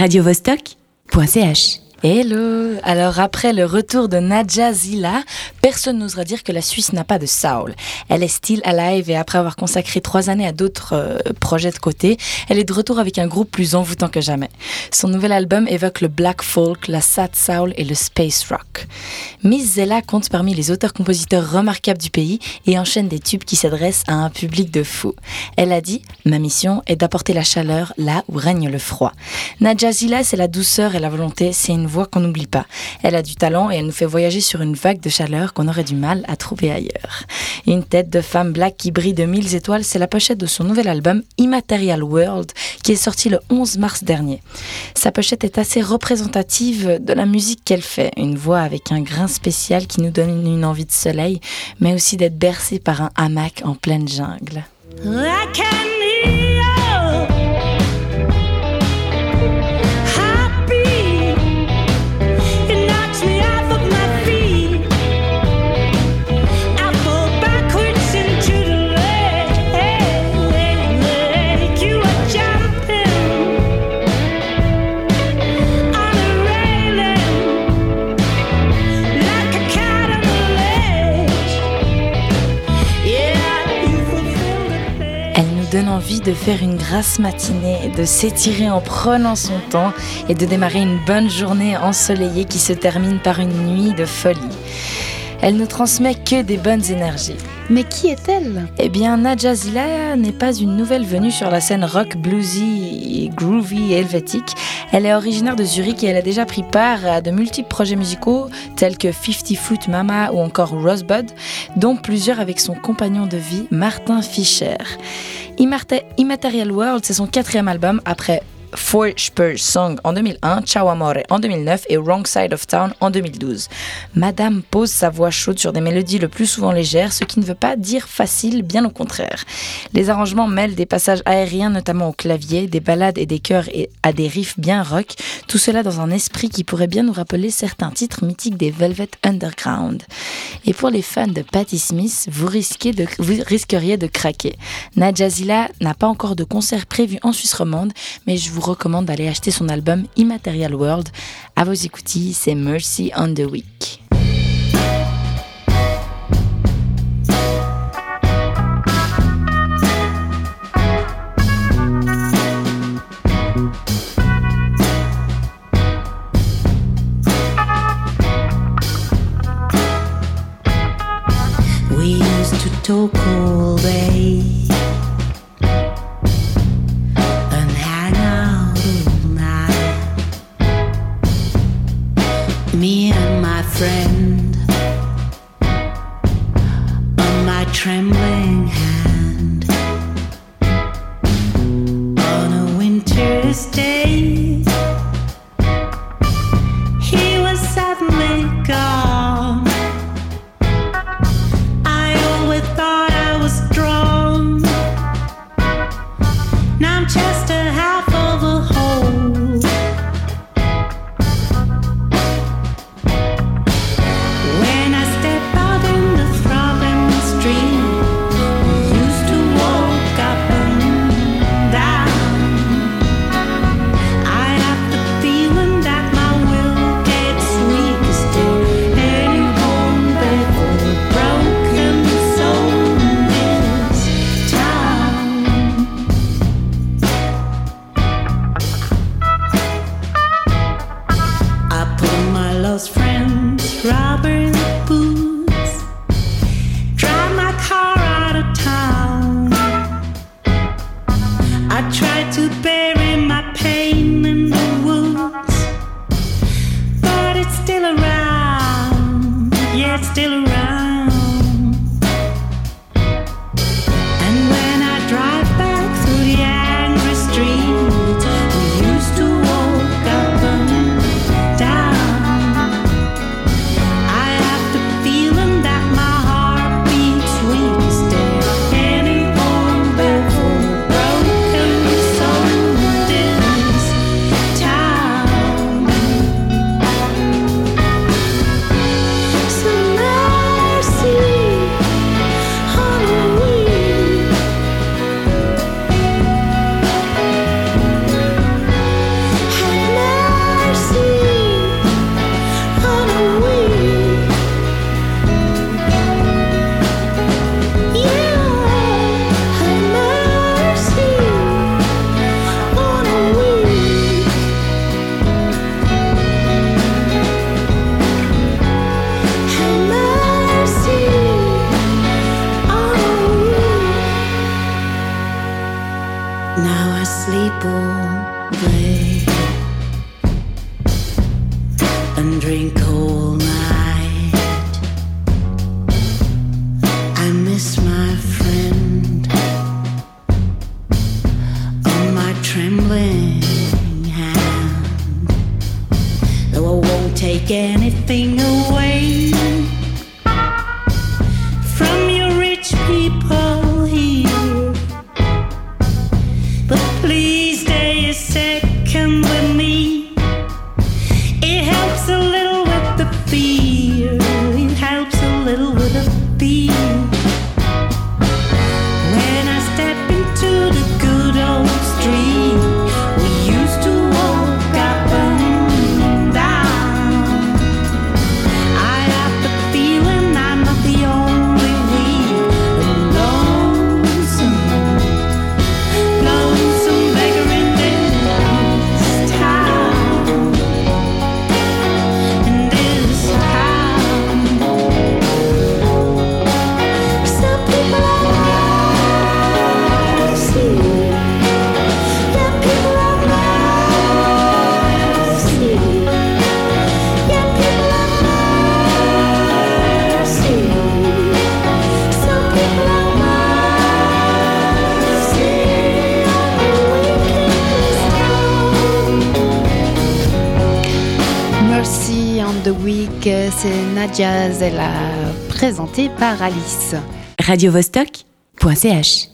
radiovostok.ch Hello Alors après le retour de Nadja Zila, personne n'osera dire que la Suisse n'a pas de soul. Elle est still alive et après avoir consacré trois années à d'autres euh, projets de côté, elle est de retour avec un groupe plus envoûtant que jamais. Son nouvel album évoque le black folk, la sad soul et le space rock. Miss Zella compte parmi les auteurs-compositeurs remarquables du pays et enchaîne des tubes qui s'adressent à un public de fous. Elle a dit « Ma mission est d'apporter la chaleur là où règne le froid ». Nadja Zila, c'est la douceur et la volonté, c'est une voix qu'on n'oublie pas. Elle a du talent et elle nous fait voyager sur une vague de chaleur qu'on aurait du mal à trouver ailleurs. Une tête de femme black qui brille de mille étoiles, c'est la pochette de son nouvel album Immaterial World qui est sorti le 11 mars dernier. Sa pochette est assez représentative de la musique qu'elle fait, une voix avec un grain spécial qui nous donne une envie de soleil, mais aussi d'être bercé par un hamac en pleine jungle. Donne envie de faire une grasse matinée, de s'étirer en prenant son temps et de démarrer une bonne journée ensoleillée qui se termine par une nuit de folie. Elle ne transmet que des bonnes énergies. Mais qui est-elle? Eh bien, Nadja Zila n'est pas une nouvelle venue sur la scène rock, bluesy, groovy et helvétique. Elle est originaire de Zurich et elle a déjà pris part à de multiples projets musicaux tels que 50 Foot Mama ou encore Rosebud, dont plusieurs avec son compagnon de vie, Martin Fischer. Immaterial World, c'est son quatrième album après Four Spurs Song en 2001, Ciao Amore en 2009 et Wrong Side of Town en 2012. Madame pose sa voix chaude sur des mélodies le plus souvent légères, ce qui ne veut pas dire facile, bien au contraire. Les arrangements mêlent des passages aériens, notamment au clavier, des ballades et des chœurs et à des riffs bien rock, tout cela dans un esprit qui pourrait bien nous rappeler certains titres mythiques des Velvet Underground. Et pour les fans de Patti Smith, vous, de, risqueriez de craquer. Nadja Zila n'a pas encore de concert prévu en Suisse romande, mais je vous recommande d'aller acheter son album Immaterial World. À vos écoutilles, c'est Mercy on the Week. Trembling hand on a winter's day. close friends, Robert. 不对。the Week, c'est Nadia, elle a présenté par Alice. Radio Vostok.ch